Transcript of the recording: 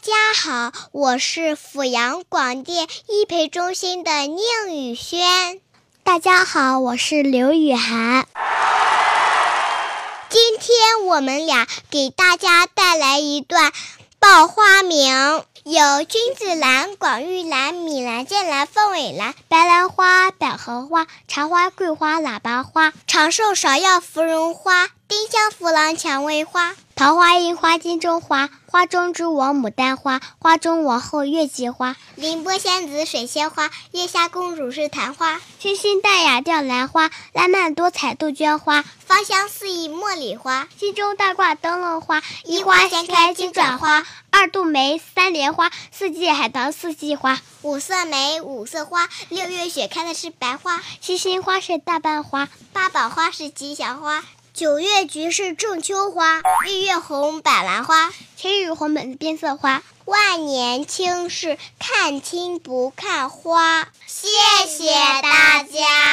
家好，我是阜阳广电艺培中心的宁宇轩。大家好，我是刘雨涵。今天我们俩给大家带来一段报花名，有君子兰、广玉兰、米兰、剑兰、凤尾兰、白兰花、百合花、茶花、桂花、喇叭花、长寿芍药、芙蓉花、丁香、弗郎、蔷薇花。桃花、樱花、金钟花，花中之王牡丹花，花中王后月季花，凌波仙子水仙花，月下公主是昙花，清新淡雅吊兰花，烂漫多彩杜鹃花，芳香四溢茉莉花，心中大挂灯笼花，一花先开金盏花，二度梅三莲花，四季海棠四季花，五色梅五色花，六月雪开的是白花，七星花是大瓣花，八宝花是吉祥花。九月菊是仲秋花，日月红百兰花，千日红本变色花，万年青是看青不看花。谢谢大家。